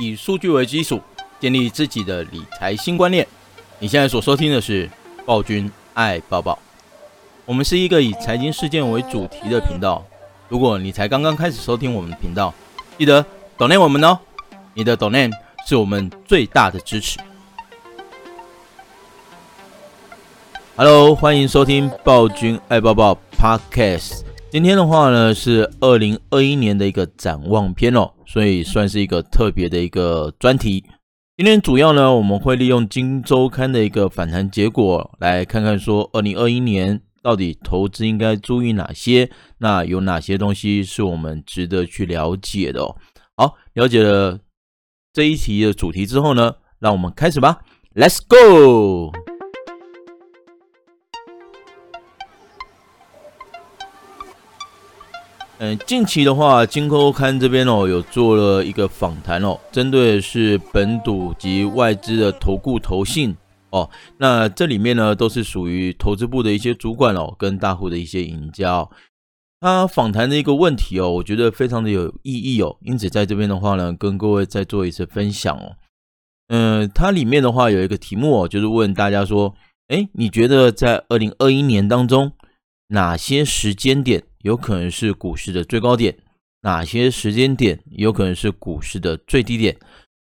以数据为基础，建立自己的理财新观念。你现在所收听的是暴君爱抱抱。我们是一个以财经事件为主题的频道。如果你才刚刚开始收听我们的频道，记得 donate 我们哦，你的 donate 是我们最大的支持。Hello，欢迎收听暴君爱抱抱 Podcast。今天的话呢，是二零二一年的一个展望篇哦，所以算是一个特别的一个专题。今天主要呢，我们会利用金周刊的一个反弹结果，来看看说二零二一年到底投资应该注意哪些，那有哪些东西是我们值得去了解的哦。好，了解了这一题的主题之后呢，让我们开始吧，Let's go。嗯，近期的话，今周刊这边哦，有做了一个访谈哦，针对是本土及外资的投顾投信哦，那这里面呢，都是属于投资部的一些主管哦，跟大户的一些赢家。他访谈的一个问题哦，我觉得非常的有意义哦，因此在这边的话呢，跟各位再做一次分享哦。嗯，它里面的话有一个题目哦，就是问大家说，诶，你觉得在二零二一年当中，哪些时间点有可能是股市的最高点？哪些时间点有可能是股市的最低点？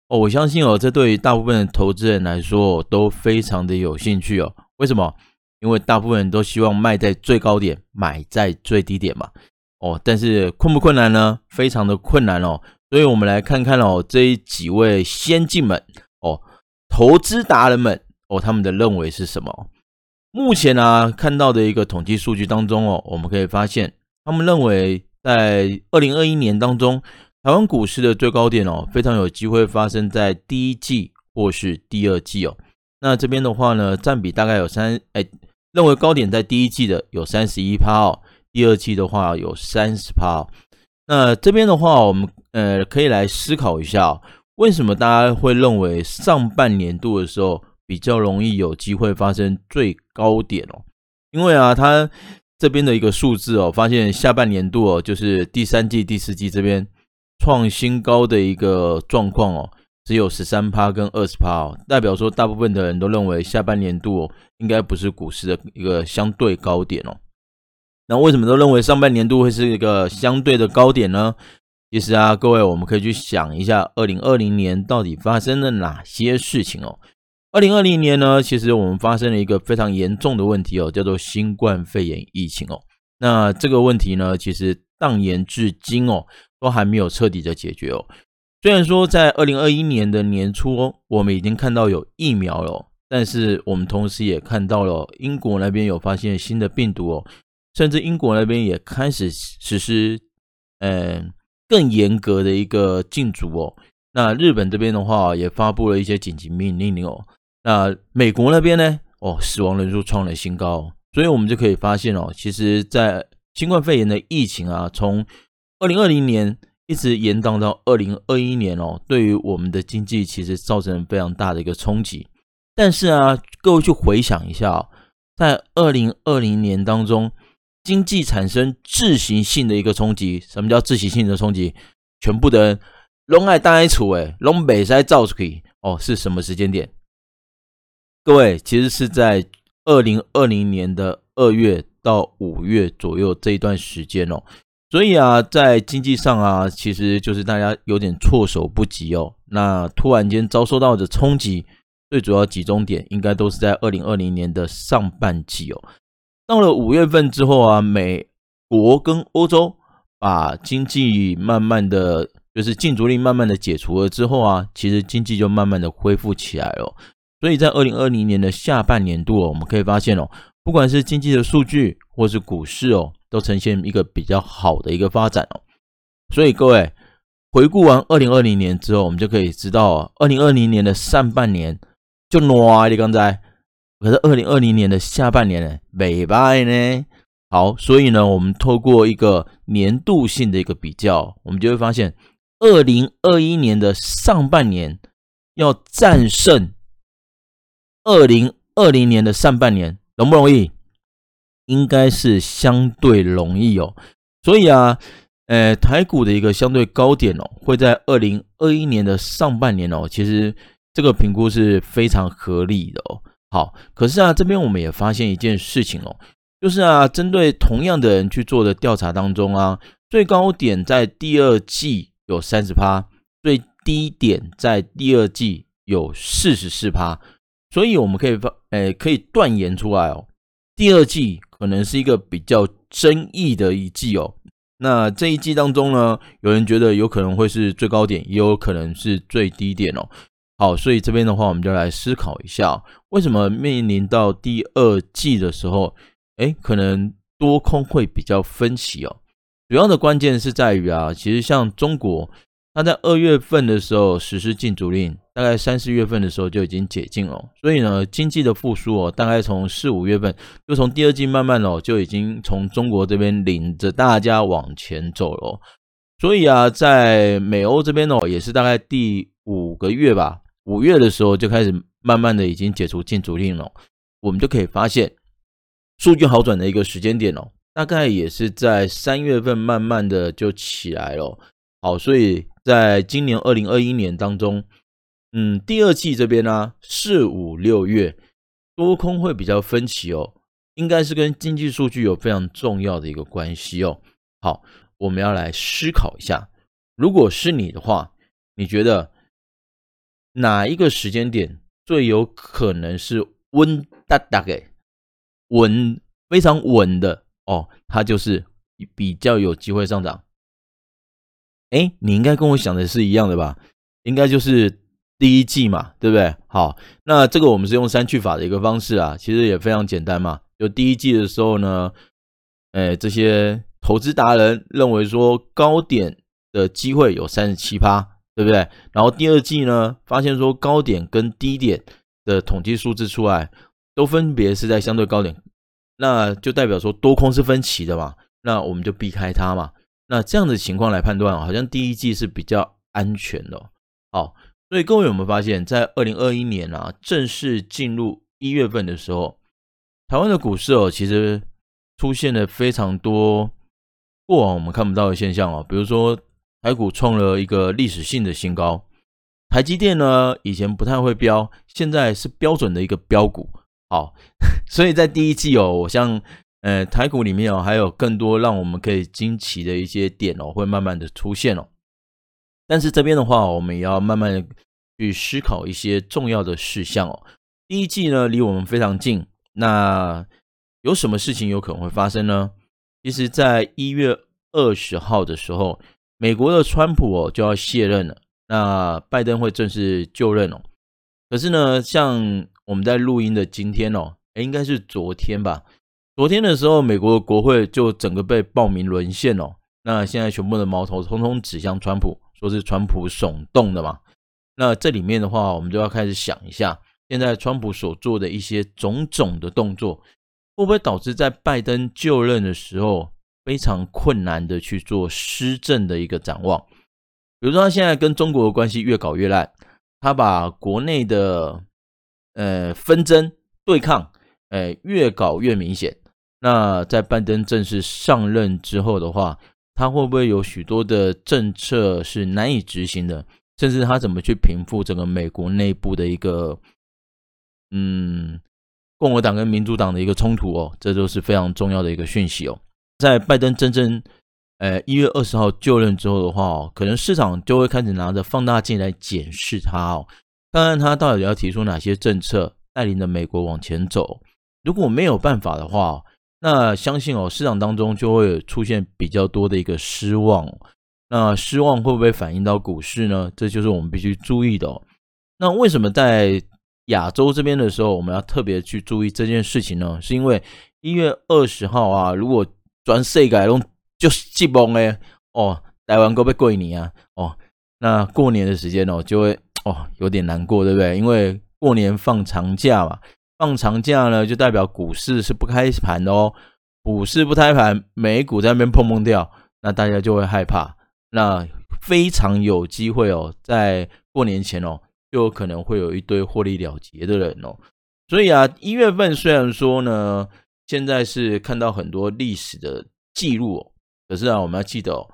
哦，我相信哦，这对于大部分的投资人来说都非常的有兴趣哦。为什么？因为大部分人都希望卖在最高点，买在最低点嘛。哦，但是困不困难呢？非常的困难哦。所以我们来看看哦，这几位先进们哦，投资达人们哦，他们的认为是什么？目前呢、看到的一个统计数据当中哦，我们可以发现，他们认为在二零二一年当中，台湾股市的最高点哦，非常有机会发生在第一季或是第二季哦。那这边的话呢，占比大概有三，哎，认为高点在第一季的有三十一趴哦，第二季的话有三十趴。那这边的话，我们呃可以来思考一下哦，为什么大家会认为上半年度的时候，比较容易有机会发生最高点哦，因为啊，它这边的一个数字哦，发现下半年度哦，就是第三季、第四季这边创新高的一个状况哦，只有十三趴跟二十趴哦，代表说大部分的人都认为下半年度哦，应该不是股市的一个相对高点哦。那为什么都认为上半年度会是一个相对的高点呢？其实啊，各位我们可以去想一下，二零二零年到底发生了哪些事情哦。二零二零年呢，其实我们发生了一个非常严重的问题哦，叫做新冠肺炎疫情哦。那这个问题呢，其实荡延至今哦，都还没有彻底的解决哦。虽然说在二零二一年的年初，我们已经看到有疫苗了，但是我们同时也看到了英国那边有发现新的病毒哦，甚至英国那边也开始实施嗯更严格的一个禁足哦。那日本这边的话，也发布了一些紧急命令哦。那美国那边呢？哦，死亡人数创了新高，所以我们就可以发现哦，其实，在新冠肺炎的疫情啊，从二零二零年一直延宕到二零二一年哦，对于我们的经济其实造成非常大的一个冲击。但是啊，各位去回想一下哦，在二零二零年当中，经济产生自行性的一个冲击。什么叫自行性的冲击？全部的人拢爱待在厝诶，拢袂使走出去哦，是什么时间点？各位，其实是在二零二零年的二月到五月左右这一段时间哦，所以啊，在经济上啊，其实就是大家有点措手不及哦。那突然间遭受到的冲击，最主要集中点应该都是在二零二零年的上半季哦。到了五月份之后啊，美国跟欧洲把经济慢慢的就是禁足令慢慢的解除了之后啊，其实经济就慢慢的恢复起来了。所以在二零二零年的下半年度哦，我们可以发现哦，不管是经济的数据或是股市哦，都呈现一个比较好的一个发展哦。所以各位回顾完二零二零年之后，我们就可以知道哦，二零二零年的上半年就暖的刚才，可是二零二零年的下半年呢，美败呢。好，所以呢，我们透过一个年度性的一个比较，我们就会发现，二零二一年的上半年要战胜。二零二零年的上半年容不容易？应该是相对容易哦。所以啊，呃，台股的一个相对高点哦，会在二零二一年的上半年哦，其实这个评估是非常合理的哦。好，可是啊，这边我们也发现一件事情哦，就是啊，针对同样的人去做的调查当中啊，最高点在第二季有三十趴，最低点在第二季有四十四趴，所以我们可以发，呃，可以断言出来哦，第二季可能是一个比较争议的一季哦。那这一季当中呢，有人觉得有可能会是最高点，也有可能是最低点哦。好，所以这边的话，我们就来思考一下，为什么面临到第二季的时候，诶，可能多空会比较分歧哦。主要的关键是在于啊，其实像中国。那在二月份的时候实施禁足令，大概三四月份的时候就已经解禁了，所以呢，经济的复苏哦，大概从四五月份就从第二季慢慢哦，就已经从中国这边领着大家往前走了。所以啊，在美欧这边哦，也是大概第五个月吧，五月的时候就开始慢慢的已经解除禁足令了。我们就可以发现，数据好转的一个时间点哦，大概也是在三月份慢慢的就起来了。好，所以。在今年二零二一年当中，嗯，第二季这边呢、四五六月多空会比较分歧哦，应该是跟经济数据有非常重要的一个关系哦。好，我们要来思考一下，如果是你的话，你觉得哪一个时间点最有可能是稳哒哒给稳非常稳的哦？它就是比较有机会上涨。哎，你应该跟我想的是一样的吧？应该就是第一季嘛，对不对？好，那这个我们是用删去法的一个方式啊，其实也非常简单嘛。就第一季的时候呢，哎，这些投资达人认为说高点的机会有三十七趴，对不对？然后第二季呢，发现说高点跟低点的统计数字出来，都分别是在相对高点，那就代表说多空是分歧的嘛，那我们就避开它嘛。那这样的情况来判断，好像第一季是比较安全的。好，所以各位有没有发现，在二零二一年啊，正式进入一月份的时候，台湾的股市哦，其实出现了非常多过往我们看不到的现象哦。比如说，台股创了一个历史性的新高，台积电呢，以前不太会标，现在是标准的一个标股。好，所以在第一季哦，我像。呃，台股里面哦，还有更多让我们可以惊奇的一些点哦，会慢慢的出现哦。但是这边的话，我们也要慢慢去思考一些重要的事项哦。第一季呢，离我们非常近，那有什么事情有可能会发生呢？其实，在一月二十号的时候，美国的川普哦就要卸任了，那拜登会正式就任哦。可是呢，像我们在录音的今天哦，诶，应该是昨天吧。昨天的时候，美国国会就整个被暴民沦陷哦。那现在全部的矛头通通指向川普，说是川普耸动的嘛。那这里面的话，我们就要开始想一下，现在川普所做的一些种种的动作，会不会导致在拜登就任的时候非常困难的去做施政的一个展望？比如说，他现在跟中国的关系越搞越烂，他把国内的呃纷争对抗，呃，越搞越明显。那在拜登正式上任之后的话，他会不会有许多的政策是难以执行的？甚至他怎么去平复整个美国内部的一个，嗯，共和党跟民主党的一个冲突哦，这都是非常重要的一个讯息哦。在拜登真正，呃，一月二十号就任之后的话哦，可能市场就会开始拿着放大镜来检视他哦，看看他到底要提出哪些政策，带领着美国往前走。如果没有办法的话，那相信哦，市场当中就会出现比较多的一个失望。那失望会不会反映到股市呢？这就是我们必须注意的哦。那为什么在亚洲这边的时候，我们要特别去注意这件事情呢？是因为一月二十号啊，如果转世改龙就是季崩哎哦，台湾过不过年啊哦，那过年的时间哦就会哦有点难过，对不对？因为过年放长假嘛。放长假呢，就代表股市是不开盘的哦。股市不开盘，美股在那边碰碰掉，那大家就会害怕。那非常有机会哦，在过年前哦，就有可能会有一堆获利了结的人哦。所以啊，一月份虽然说呢，现在是看到很多历史的记录哦，可是啊，我们要记得哦，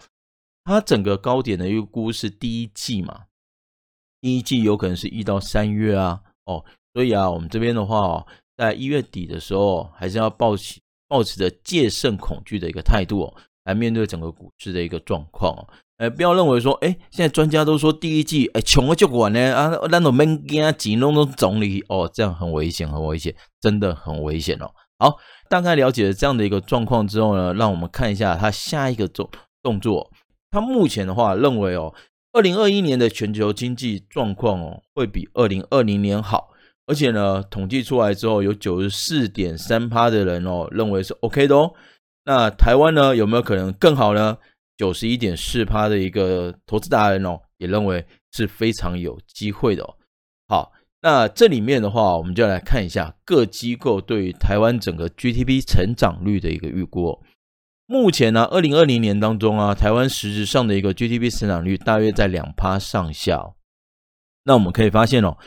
它整个高点的预估是第一季嘛，第一季有可能是一到三月啊，哦，所以啊，我们这边的话哦，在一月底的时候，还是要抱起抱持着戒慎恐惧的一个态度哦，来面对整个股市的一个状况哦。哎，不要认为说，哎，现在专家都说第一季，哎，穷了就管呢啊，那种闷惊啊，几弄弄总理哦，这样很危险，很危险，真的很危险哦。好，大概了解了这样的一个状况之后呢，让我们看一下他下一个动动作。他目前的话认为哦，二零二一年的全球经济状况哦，会比二零二零年好，而且呢，统计出来之后，有九十四点三趴的人哦，认为是 OK 的哦。那台湾呢，有没有可能更好呢？九十一点四趴的一个投资达人哦，也认为是非常有机会的哦。好，那这里面的话，我们就来看一下各机构对于台湾整个 GDP 成长率的一个预估。目前呢，二零二零年当中啊，台湾实质上的一个 GDP 成长率大约在两趴上下。那我们可以发现哦，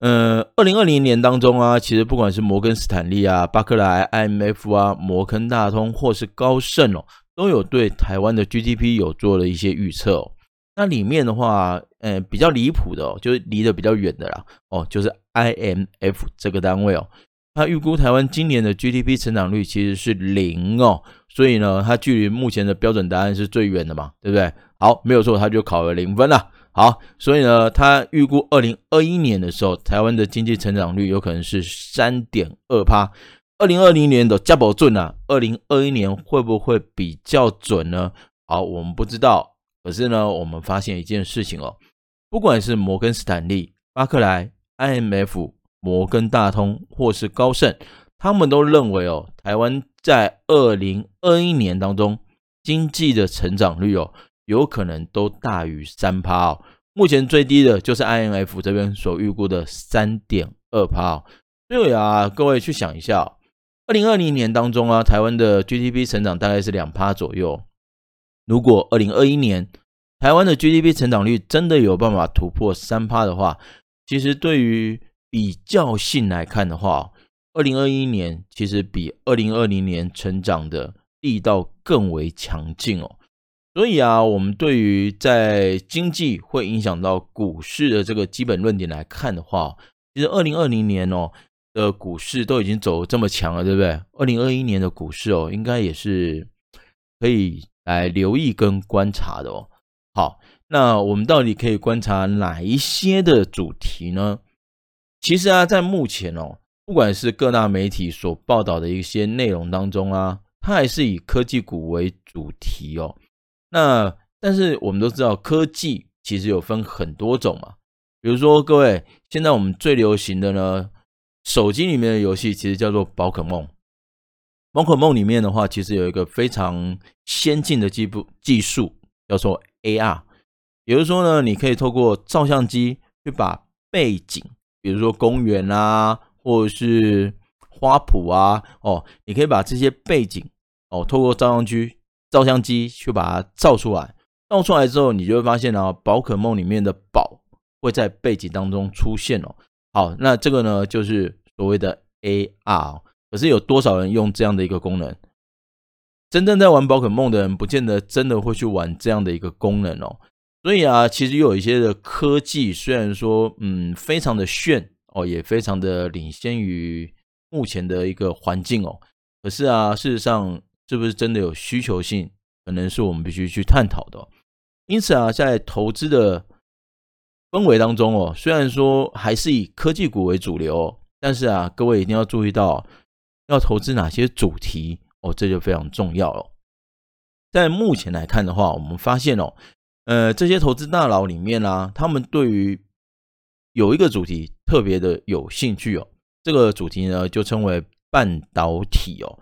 呃，二零二零年当中啊，其实不管是摩根斯坦利啊、巴克莱、IMF 啊、摩根大通或是高盛哦。都有对台湾的 GDP 有做了一些预测哦，那里面的话，呃，比较离谱的哦，就是离得比较远的啦哦，就是 IMF 这个单位哦，它预估台湾今年的 GDP 成长率其实是零哦，所以呢，它距离目前的标准答案是最远的嘛，对不对？好，没有错，它就考了零分了。好，所以呢，他预估二零二一年的时候，台湾的经济成长率有可能是三点二趴。二零二零年的加保准啊，二零二一年会不会比较准呢？好，我们不知道。可是呢，我们发现一件事情哦，不管是摩根斯坦利、巴克莱、IMF、摩根大通或是高盛，他们都认为哦，台湾在二零二一年当中经济的成长率哦，有可能都大于三趴哦。目前最低的就是 IMF 这边所预估的三点二趴哦。所以啊，各位去想一下。二零二零年当中啊，台湾的 GDP 成长大概是两趴左右。如果二零二一年台湾的 GDP 成长率真的有办法突破三趴的话，其实对于比较性来看的话，二零二一年其实比二零二零年成长的力道更为强劲哦。所以啊，我们对于在经济会影响到股市的这个基本论点来看的话，其实二零二零年哦。的股市都已经走这么强了，对不对？二零二一年的股市哦，应该也是可以来留意跟观察的哦。好，那我们到底可以观察哪一些的主题呢？其实啊，在目前哦，不管是各大媒体所报道的一些内容当中啊，它还是以科技股为主题哦。那但是我们都知道，科技其实有分很多种嘛。比如说，各位现在我们最流行的呢。手机里面的游戏其实叫做宝可梦，宝可梦里面的话，其实有一个非常先进的技步技术，叫做 AR。也就是说呢，你可以透过照相机去把背景，比如说公园啊，或者是花圃啊，哦，你可以把这些背景哦，透过照相机照相机去把它照出来。照出来之后，你就会发现啊，宝可梦里面的宝会在背景当中出现哦。好，那这个呢，就是所谓的 AR，可是有多少人用这样的一个功能？真正在玩宝可梦的人，不见得真的会去玩这样的一个功能哦。所以啊，其实有一些的科技，虽然说嗯非常的炫哦，也非常的领先于目前的一个环境哦，可是啊，事实上是不是真的有需求性，可能是我们必须去探讨的。因此啊，在投资的。氛围当中哦，虽然说还是以科技股为主流，但是啊，各位一定要注意到要投资哪些主题哦，这就非常重要了。在目前来看的话，我们发现哦，呃，这些投资大佬里面啊，他们对于有一个主题特别的有兴趣哦，这个主题呢就称为半导体哦，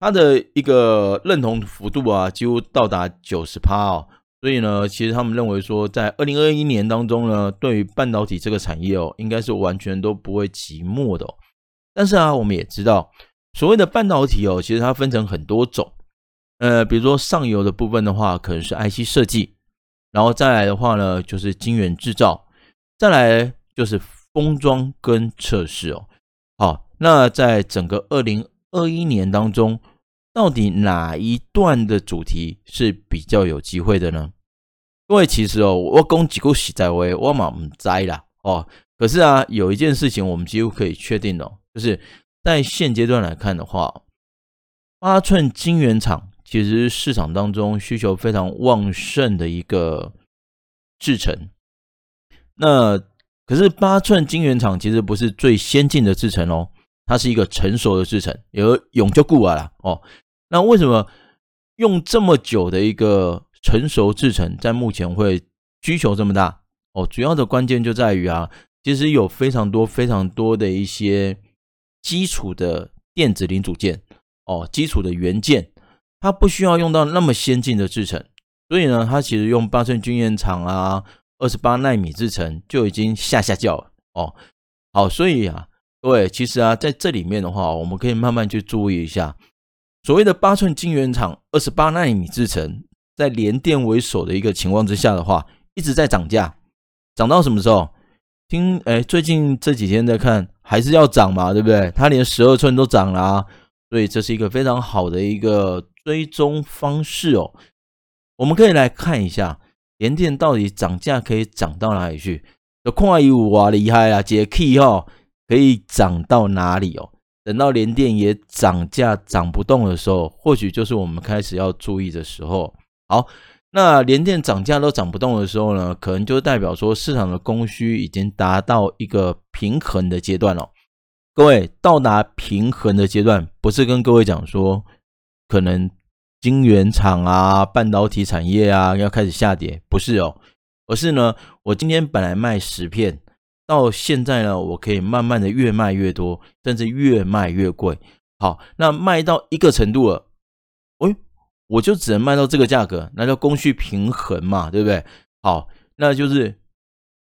它的一个认同幅度啊，几乎到达九十趴哦。所以呢，其实他们认为说，在二零二一年当中呢，对于半导体这个产业哦，应该是完全都不会寂寞的哦。但是啊，我们也知道，所谓的半导体哦，其实它分成很多种。呃，比如说上游的部分的话，可能是 IC 设计，然后再来的话呢，就是晶圆制造，再来就是封装跟测试哦。好，那在整个二零二一年当中，到底哪一段的主题是比较有机会的呢？因为其实哦，我讲几个实在话，我嘛唔知啦哦。可是啊，有一件事情我们几乎可以确定哦，就是在现阶段来看的话，八寸晶圆厂其实市场当中需求非常旺盛的一个制程。那可是八寸晶圆厂其实不是最先进的制程哦，它是一个成熟的制程，有永久固啊啦哦。那为什么用这么久的一个成熟制程，在目前会需求这么大哦？主要的关键就在于啊，其实有非常多非常多的一些基础的电子零组件哦，基础的元件，它不需要用到那么先进的制程，所以呢，它其实用八寸晶圆厂啊。二十八纳米制程就已经下下叫了哦，好，所以啊，各位其实啊，在这里面的话，我们可以慢慢去注意一下，所谓的八寸晶圆厂二十八纳米制程，在联电为首的一个情况之下的话，一直在涨价，涨到什么时候？听，哎，最近这几天在看，还是要涨嘛，对不对？它连十二寸都涨了啊，所以这是一个非常好的一个追踪方式哦。我们可以来看一下。联电到底涨价可以涨到哪里去？有矿有啊厉害啊！解 key 哈可以涨到哪里哦？等到联电也涨价涨不动的时候，或许就是我们开始要注意的时候。好，那联电涨价都涨不动的时候呢，可能就代表说市场的供需已经达到一个平衡的阶段了。各位，到达平衡的阶段，不是跟各位讲说可能。晶圆厂啊，半导体产业啊，要开始下跌，不是哦，而是呢，我今天本来卖十片，到现在呢，我可以慢慢的越卖越多，甚至越卖越贵。好，那卖到一个程度了，哎，我就只能卖到这个价格，那叫供需平衡嘛，对不对？好，那就是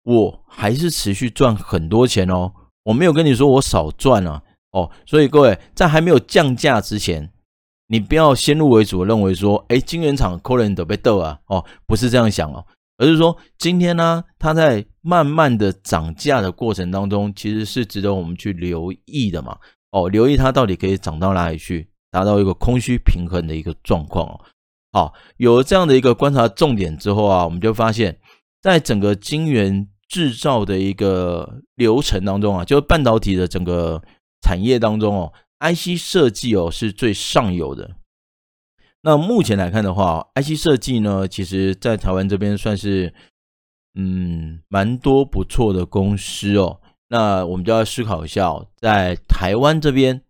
我还是持续赚很多钱哦，我没有跟你说我少赚了哦，所以各位在还没有降价之前。你不要先入为主认为说，哎，晶圆厂可能都被斗啊，哦，不是这样想哦，而是说今天呢，它在慢慢的涨价的过程当中，其实是值得我们去留意的嘛，哦，留意它到底可以涨到哪里去，达到一个供需平衡的一个状况哦。好，有了这样的一个观察重点之后啊，我们就发现，在整个晶圆制造的一个流程当中啊，就是半导体的整个产业当中哦。IC 设计哦是最上游的。那目前来看的话，IC 设计呢，其实在台湾这边算是嗯蛮多不错的公司哦。那我们就要思考一下哦，在台湾这边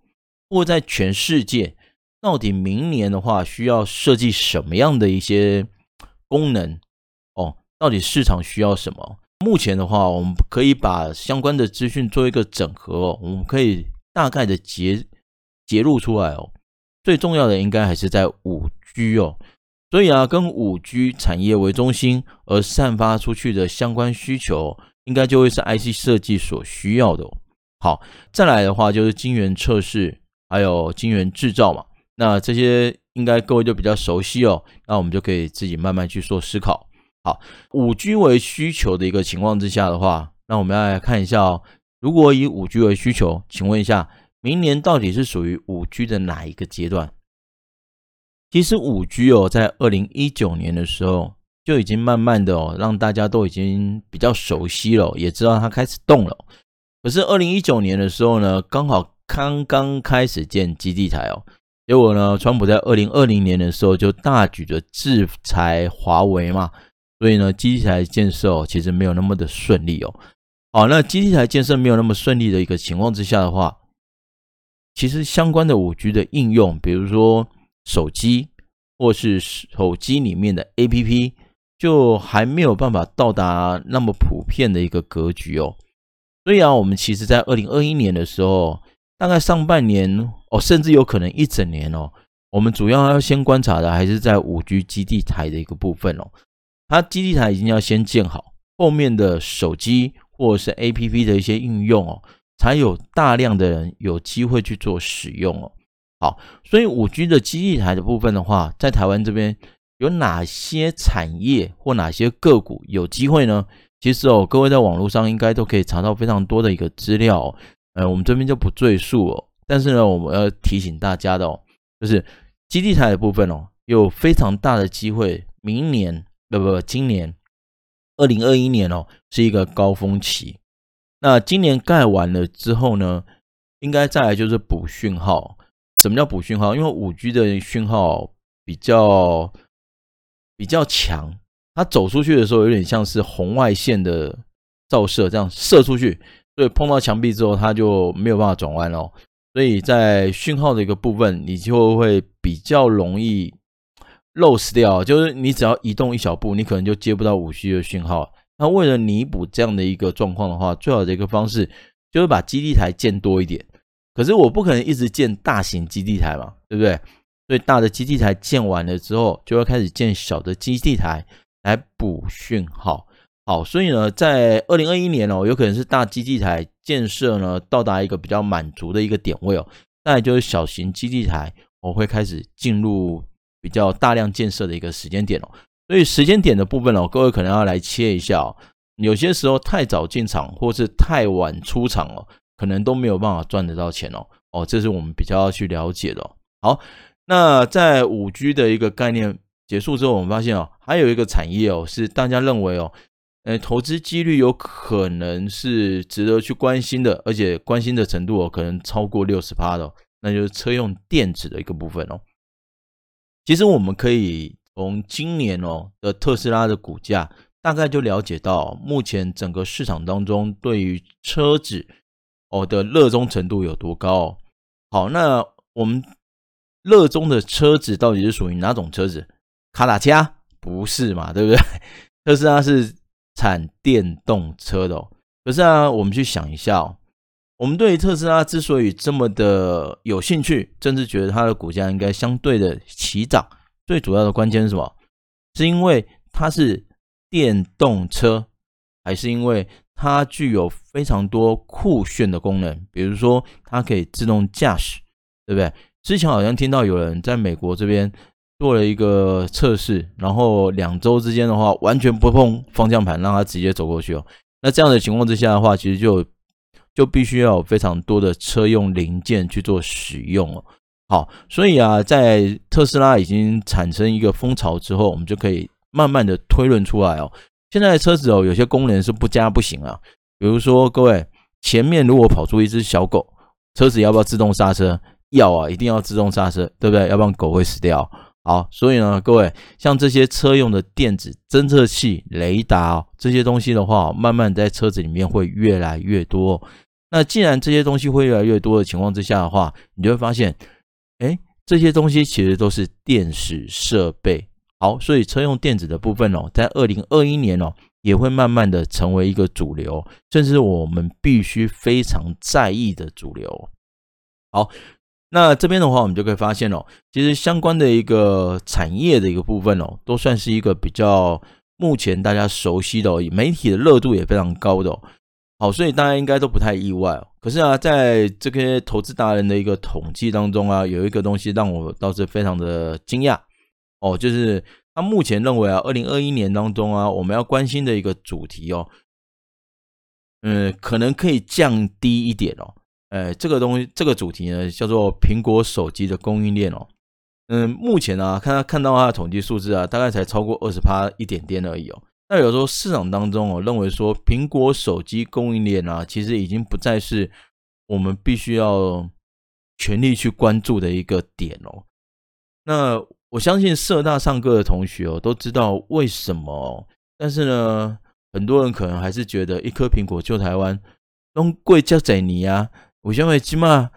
或在全世界，到底明年的话需要设计什么样的一些功能哦？到底市场需要什么？目前的话，我们可以把相关的资讯做一个整合，我们可以大概的结。揭露出来哦，最重要的应该还是在五 G 哦，所以啊，跟五 G 产业为中心而散发出去的相关需求，应该就会是 IC 设计所需要的哦。好，再来的话就是晶圆测试，还有晶圆制造嘛，那这些应该各位就比较熟悉哦，那我们就可以自己慢慢去做思考。好，五 G 为需求的一个情况之下的话，那我们要来看一下哦，如果以五 G 为需求，请问一下。明年到底是属于五 G 的哪一个阶段？其实五 G 哦，在二零一九年的时候就已经慢慢的哦，让大家都已经比较熟悉了，也知道它开始动了。可是二零一九年的时候呢，刚好刚刚开始建基地台哦，结果呢，川普在二零二零年的时候就大举的制裁华为嘛，所以呢，基地台建设哦，其实没有那么的顺利哦。好，那基地台建设没有那么顺利的一个情况之下的话，其实相关的五 G 的应用，比如说手机或是手机里面的 APP，就还没有办法到达那么普遍的一个格局哦。所以啊，我们其实在二零二一年的时候，大概上半年哦，甚至有可能一整年哦，我们主要要先观察的还是在五 G 基地台的一个部分哦。它基地台已经要先建好，后面的手机或者是 APP 的一些应用哦。才有大量的人有机会去做使用哦。好，所以五 G 的基地台的部分的话，在台湾这边有哪些产业或哪些个股有机会呢？其实哦，各位在网络上应该都可以查到非常多的一个资料哦。呃，我们这边就不赘述哦。但是呢，我们要提醒大家的哦，就是基地台的部分哦，有非常大的机会，明年，不不，今年二零二一年哦是一个高峰期。那今年盖完了之后呢，应该再来就是补讯号。什么叫补讯号？因为五 G 的讯号比较比较强，它走出去的时候有点像是红外线的照射，这样射出去，所以碰到墙壁之后，它就没有办法转弯哦。所以在讯号的一个部分，你就会比较容易 lose 掉，就是你只要移动一小步，你可能就接不到五 G 的讯号。那为了弥补这样的一个状况的话，最好的一个方式就是把基地台建多一点。可是我不可能一直建大型基地台嘛，对不对？所以大的基地台建完了之后，就要开始建小的基地台来补讯号。好，所以呢，在二零二一年哦，有可能是大基地台建设呢到达一个比较满足的一个点位哦，那也就是小型基地台，我会开始进入比较大量建设的一个时间点哦。所以时间点的部分哦，各位可能要来切一下哦。有些时候太早进场或是太晚出场哦，可能都没有办法赚得到钱哦。哦，这是我们比较要去了解的哦。好，那在五 G 的一个概念结束之后，我们发现哦，还有一个产业哦，是大家认为哦。呃，投资几率有可能是值得去关心的，而且关心的程度哦，可能超过六十趴的，那就是车用电子的一个部分哦。其实我们可以从今年哦的特斯拉的股价，大概就了解到目前整个市场当中对于车子哦的热衷程度有多高哦。好，那我们热衷的车子到底是属于哪种车子？卡塔加？不是嘛，对不对？特斯拉是。产电动车的，可是啊，我们去想一下哦，我们对于特斯拉之所以这么的有兴趣，甚至觉得它的股价应该相对的齐涨，最主要的关键是什么？是因为它是电动车，还是因为它具有非常多酷炫的功能？比如说，它可以自动驾驶，对不对？之前好像听到有人在美国这边。做了一个测试，然后两周之间的话，完全不碰方向盘，让它直接走过去哦。那这样的情况之下的话，其实就就必须要有非常多的车用零件去做使用哦。好，所以啊，在特斯拉已经产生一个风潮之后，我们就可以慢慢的推论出来哦。现在的车子哦，有些功能是不加不行啊。比如说，各位前面如果跑出一只小狗，车子要不要自动刹车？要啊，一定要自动刹车，对不对？要不然狗会死掉。好，所以呢，各位，像这些车用的电子侦测器、雷达哦，这些东西的话，慢慢在车子里面会越来越多。那既然这些东西会越来越多的情况之下的话，你就会发现，哎，这些东西其实都是电子设备。好，所以车用电子的部分哦，在二零二一年哦，也会慢慢的成为一个主流，甚至我们必须非常在意的主流。好。那这边的话，我们就可以发现哦，其实相关的一个产业的一个部分哦，都算是一个比较目前大家熟悉的哦，媒体的热度也非常高的哦。好，所以大家应该都不太意外。可是啊，在这些投资达人的一个统计当中啊，有一个东西让我倒是非常的惊讶哦，就是他目前认为啊，二零二一年当中啊，我们要关心的一个主题哦，嗯，可能可以降低一点哦。哎，这个东西，这个主题呢，叫做苹果手机的供应链哦。嗯，目前啊，看他看到他的统计数字啊，大概才超过二十趴一点点而已哦。那有时候市场当中哦，认为说苹果手机供应链啊，其实已经不再是我们必须要全力去关注的一个点哦。那我相信社大上课的同学哦，都知道为什么哦。但是呢，很多人可能还是觉得一颗苹果救台湾，东贵叫在你啊。我认为起码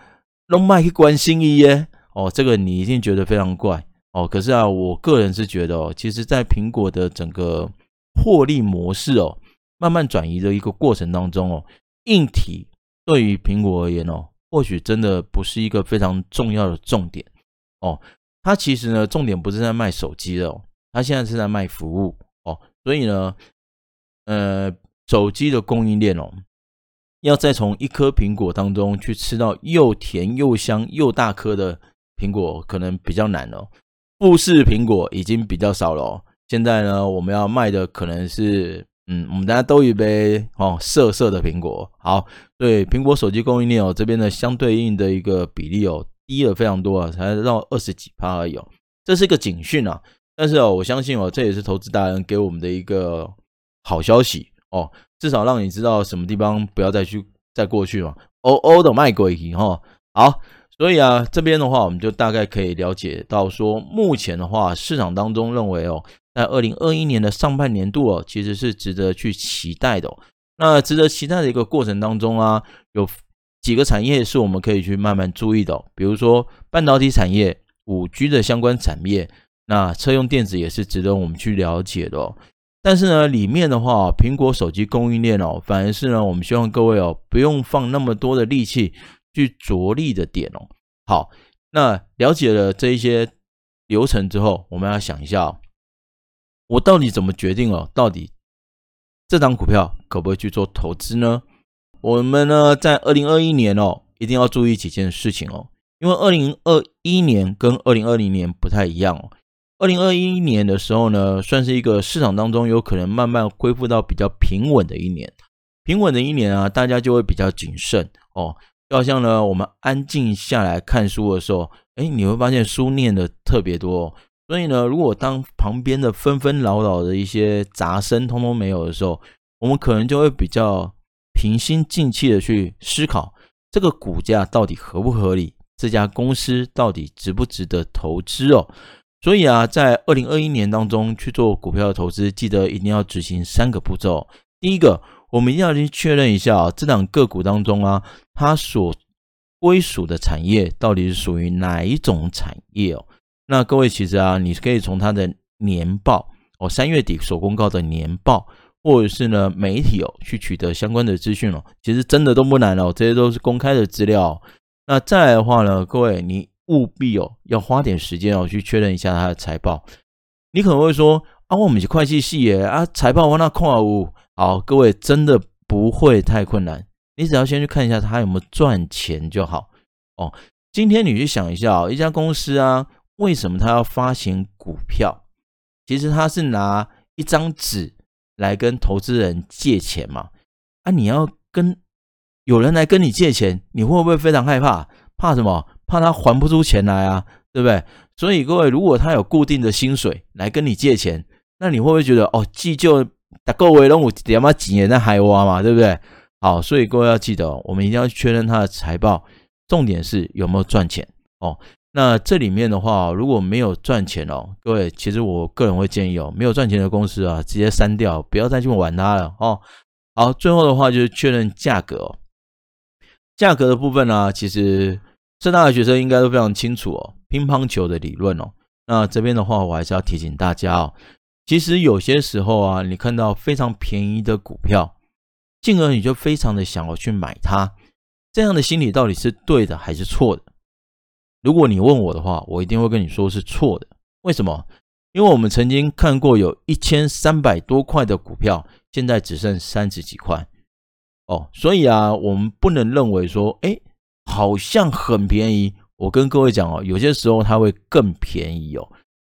弄麦去关心一耶哦，这个你一定觉得非常怪哦。可是啊，我个人是觉得哦，其实，在苹果的整个获利模式哦，慢慢转移的一个过程当中哦，硬体对于苹果而言哦，或许真的不是一个非常重要的重点哦。它其实呢，重点不是在卖手机的哦，它现在是在卖服务哦。所以呢，呃，手机的供应链哦。要再从一颗苹果当中去吃到又甜又香又大颗的苹果，可能比较难哦。富士苹果已经比较少了。现在呢，我们要卖的可能是，嗯，我们大家都一杯哦，色色的苹果。好，对，苹果手机供应链哦，这边的相对应的一个比例哦，低了非常多啊，才到二十几趴而已哦。这是一个警讯啊。但是哦，我相信哦，这也是投资达人给我们的一个好消息哦，至少让你知道什么地方不要再去再过去嘛。哦哦的卖鬼哈，好，所以啊这边的话，我们就大概可以了解到说，目前的话，市场当中认为哦，在二零二一年的上半年度哦，其实是值得去期待的哦。那值得期待的一个过程当中啊，有几个产业是我们可以去慢慢注意的，比如说半导体产业、五 G 的相关产业，那车用电子也是值得我们去了解的哦。但是呢，里面的话，苹果手机供应链哦，反而是呢，我们希望各位哦，不用放那么多的力气去着力的点哦。好，那了解了这一些流程之后，我们要想一下，我到底怎么决定哦？到底这张股票可不可以去做投资呢？我们呢，在二零二一年哦，一定要注意几件事情哦，因为二零二一年跟二零二零年不太一样哦。二零二一年的时候呢，算是一个市场当中有可能慢慢恢复到比较平稳的一年。平稳的一年啊，大家就会比较谨慎哦。就像呢，我们安静下来看书的时候，哎，你会发现书念的特别多。所以呢，如果当旁边的纷纷扰扰的一些杂声通通没有的时候，我们可能就会比较平心静气的去思考这个股价到底合不合理，这家公司到底值不值得投资哦。所以啊，在二零二一年当中去做股票的投资，记得一定要执行三个步骤。第一个，我们一定要去确认一下啊，这档个股当中啊，它所归属的产业到底是属于哪一种产业哦。那各位其实啊，你可以从它的年报哦，三月底所公告的年报，或者是呢媒体哦，去取得相关的资讯哦。其实真的都不难哦，这些都是公开的资料。那再来的话呢，各位你。务必哦，要花点时间哦，去确认一下它的财报。你可能会说啊，我们是会计系耶啊，财报我那看无。好，各位真的不会太困难，你只要先去看一下它有没有赚钱就好哦。今天你去想一下哦，一家公司啊，为什么他要发行股票？其实他是拿一张纸来跟投资人借钱嘛。啊，你要跟有人来跟你借钱，你会不会非常害怕？怕什么？怕他还不出钱来啊，对不对？所以各位，如果他有固定的薪水来跟你借钱，那你会不会觉得哦，既就打够为任务，点嘛几年在海挖嘛，对不对？好，所以各位要记得，我们一定要确认他的财报，重点是有没有赚钱哦。那这里面的话，如果没有赚钱哦，各位，其实我个人会建议哦，没有赚钱的公司啊，直接删掉，不要再去玩它了哦。好，最后的话就是确认价格哦，价格的部分呢、其实。浙大的学生应该都非常清楚哦，乒乓球的理论哦。那这边的话，我还是要提醒大家哦，其实有些时候啊，你看到非常便宜的股票，进而你就非常的想要去买它，这样的心理到底是对的还是错的？如果你问我的话，我一定会跟你说是错的。为什么？因为我们曾经看过有一千三百多块的股票，现在只剩三十几块哦。所以啊，我们不能认为说，哎。好像很便宜，我跟各位讲哦，有些时候它会更便宜哦，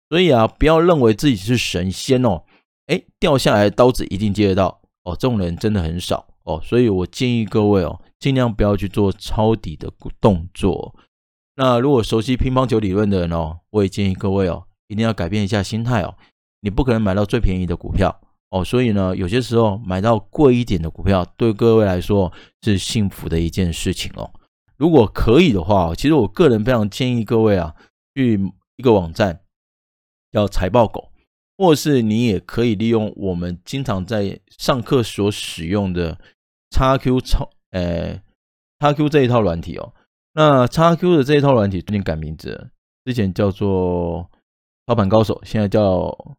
所以啊，不要认为自己是神仙哦，诶，掉下来的刀子一定接得到哦，这种人真的很少哦，所以我建议各位哦，尽量不要去做抄底的动作。那如果熟悉乒乓球理论的人哦，我也建议各位哦，一定要改变一下心态哦，你不可能买到最便宜的股票哦，所以呢，有些时候买到贵一点的股票，对各位来说是幸福的一件事情哦。如果可以的话，其实我个人非常建议各位啊，去一个网站叫财报狗，或是你也可以利用我们经常在上课所使用的 XQ 超呃 XQ 这一套软体哦。那叉 Q 的这一套软体最近改名字，之前叫做操盘高手，现在叫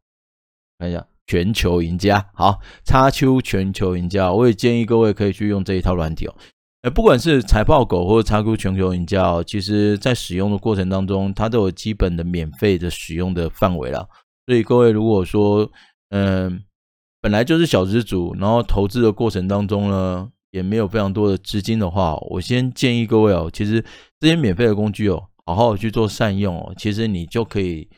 看一下全球赢家。好叉 Q 全球赢家，我也建议各位可以去用这一套软体哦。呃，不管是财报狗或者 XQ 全球赢家哦，其实在使用的过程当中，它都有基本的免费的使用的范围啦。所以各位如果说，嗯、本来就是小资族，然后投资的过程当中呢，也没有非常多的资金的话，我先建议各位哦，其实这些免费的工具哦，好好去做善用哦，其实你就可以，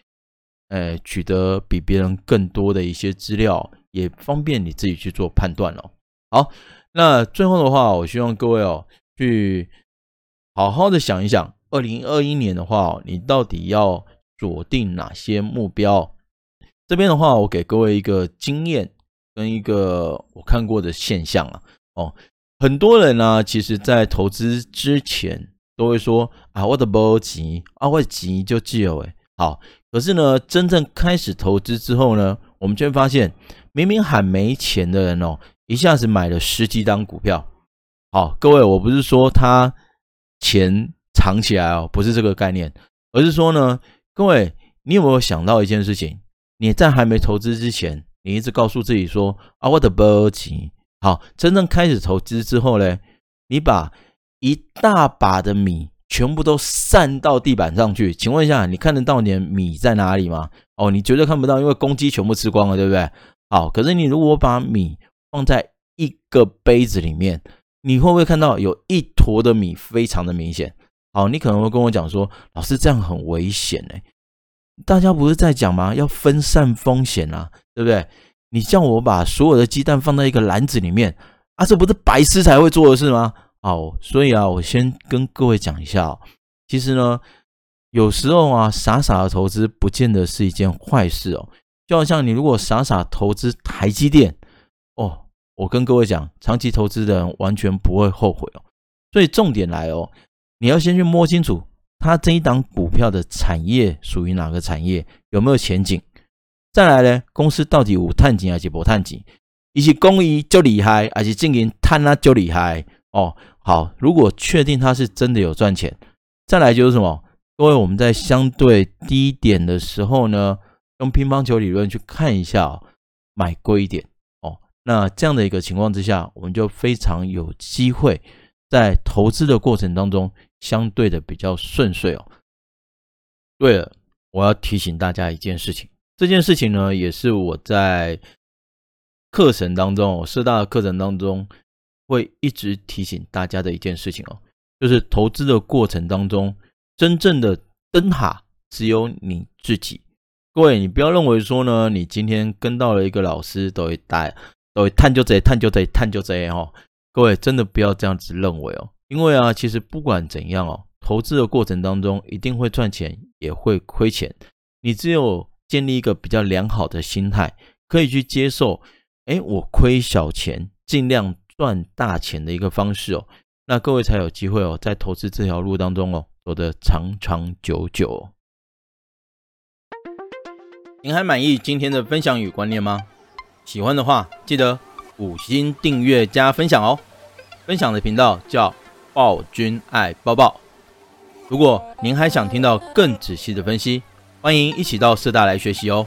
呃，取得比别人更多的一些资料，也方便你自己去做判断了。好。那最后的话，我希望各位哦，去好好的想一想，二零二一年的话，你到底要锁定哪些目标？这边的话，我给各位一个经验跟一个我看过的现象啊，哦，很多人呢、其实在投资之前都会说啊，我的没钱啊，我的钱就借诶，好，可是呢，真正开始投资之后呢，我们就会发现，明明喊没钱的人哦，一下子买了十几张股票。好，各位，我不是说他钱藏起来哦，不是这个概念，而是说呢，各位，你有没有想到一件事情？你在还没投资之前，你一直告诉自己说啊，我的没钱。好，真正开始投资之后呢，你把一大把的米全部都散到地板上去，请问一下，你看得到你的米在哪里吗？哦，你绝对看不到，因为公鸡全部吃光了，对不对？好，可是你如果把米放在一个杯子里面，你会不会看到有一坨的米非常的明显？好，你可能会跟我讲说，老师这样很危险哎。大家不是在讲吗？要分散风险啊，对不对？你叫我把所有的鸡蛋放在一个篮子里面啊，这不是白痴才会做的事吗？好，所以啊，我先跟各位讲一下哦。其实呢，有时候啊，傻傻的投资不见得是一件坏事哦。就好像你如果傻傻投资台积电哦，我跟各位讲，长期投资的人完全不会后悔哦。所以重点来哦，你要先去摸清楚。它这一档股票的产业属于哪个产业？有没有前景？再来呢？公司到底有探景还是不探景？一些公益就厉害，还是经营贪啊就厉害？哦，好，如果确定它是真的有赚钱，再来就是什么？各位我们在相对低点的时候呢，用乒乓球理论去看一下，哦，买贵一点哦。那这样的一个情况之下，我们就非常有机会在投资的过程当中。相对的比较顺遂哦。对了，我要提醒大家一件事情，这件事情呢，也是我在课程当中，师大的课程当中会一直提醒大家的一件事情哦，就是投资的过程当中，真正的灯塔只有你自己。各位，你不要认为说呢，你今天跟到了一个老师都会带，都会探究这，探究这，探究这哦。各位真的不要这样子认为哦。因为啊，其实不管怎样哦，投资的过程当中一定会赚钱，也会亏钱。你只有建立一个比较良好的心态，可以去接受，哎，我亏小钱，尽量赚大钱的一个方式哦。那各位才有机会哦，在投资这条路当中哦，走得长长久久哦。您还满意今天的分享与观念吗？喜欢的话，记得五星订阅加分享哦。分享的频道叫。暴君爱抱抱。如果您还想听到更仔细的分析，欢迎一起到社大来学习哦。